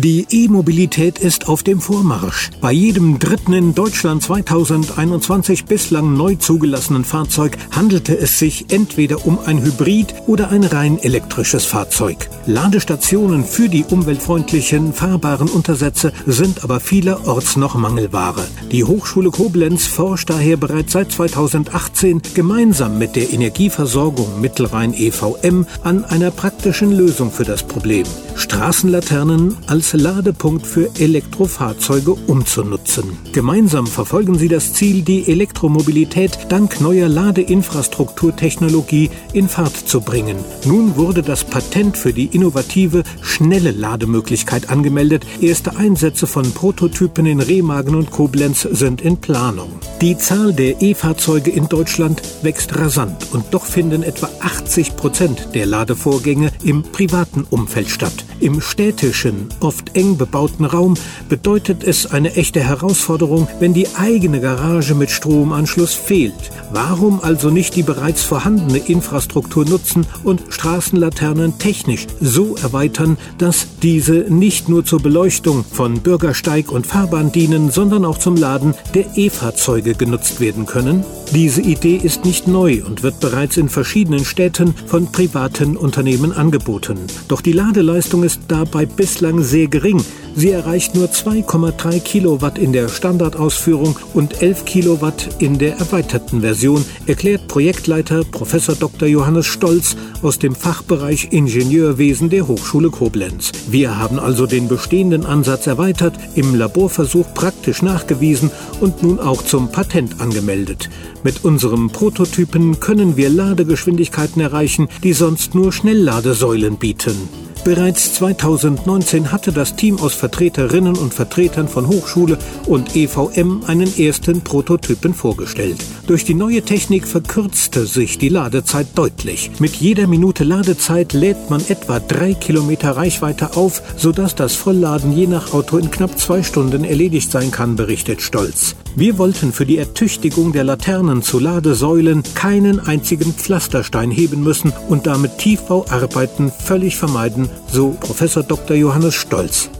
Die E-Mobilität ist auf dem Vormarsch. Bei jedem dritten in Deutschland 2021 bislang neu zugelassenen Fahrzeug handelte es sich entweder um ein Hybrid oder ein rein elektrisches Fahrzeug. Ladestationen für die umweltfreundlichen fahrbaren Untersätze sind aber vielerorts noch Mangelware. Die Hochschule Koblenz forscht daher bereits seit 2018 gemeinsam mit der Energieversorgung Mittelrhein EVM an einer praktischen Lösung für das Problem. Straßenlaternen als Ladepunkt für Elektrofahrzeuge umzunutzen. Gemeinsam verfolgen sie das Ziel, die Elektromobilität dank neuer Ladeinfrastrukturtechnologie in Fahrt zu bringen. Nun wurde das Patent für die innovative, schnelle Lademöglichkeit angemeldet. Erste Einsätze von Prototypen in Remagen und Koblenz sind in Planung. Die Zahl der E-Fahrzeuge in Deutschland wächst rasant und doch finden etwa 80 Prozent der Ladevorgänge im privaten Umfeld statt. Im städtischen, oft eng bebauten Raum bedeutet es eine echte Herausforderung, wenn die eigene Garage mit Stromanschluss fehlt. Warum also nicht die bereits vorhandene Infrastruktur nutzen und Straßenlaternen technisch so erweitern, dass diese nicht nur zur Beleuchtung von Bürgersteig und Fahrbahn dienen, sondern auch zum Laden der E-Fahrzeuge genutzt werden können? Diese Idee ist nicht neu und wird bereits in verschiedenen Städten von privaten Unternehmen angeboten. Doch die Ladeleistung ist dabei bislang sehr gering. Sie erreicht nur 2,3 Kilowatt in der Standardausführung und 11 Kilowatt in der erweiterten Version, erklärt Projektleiter Prof. Dr. Johannes Stolz aus dem Fachbereich Ingenieurwesen der Hochschule Koblenz. Wir haben also den bestehenden Ansatz erweitert, im Laborversuch praktisch nachgewiesen und nun auch zum Patent angemeldet. Mit unserem Prototypen können wir Ladegeschwindigkeiten erreichen, die sonst nur Schnellladesäulen bieten. Bereits 2019 hatte das Team aus Vertreterinnen und Vertretern von Hochschule und EVM einen ersten Prototypen vorgestellt. Durch die neue Technik verkürzte sich die Ladezeit deutlich. Mit jeder Minute Ladezeit lädt man etwa drei Kilometer Reichweite auf, sodass das Vollladen je nach Auto in knapp zwei Stunden erledigt sein kann, berichtet Stolz. Wir wollten für die Ertüchtigung der Laternen zu Ladesäulen keinen einzigen Pflasterstein heben müssen und damit Tiefbauarbeiten völlig vermeiden, so Prof. Dr. Johannes Stolz.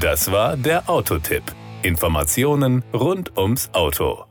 Das war der Autotipp. Informationen rund ums Auto.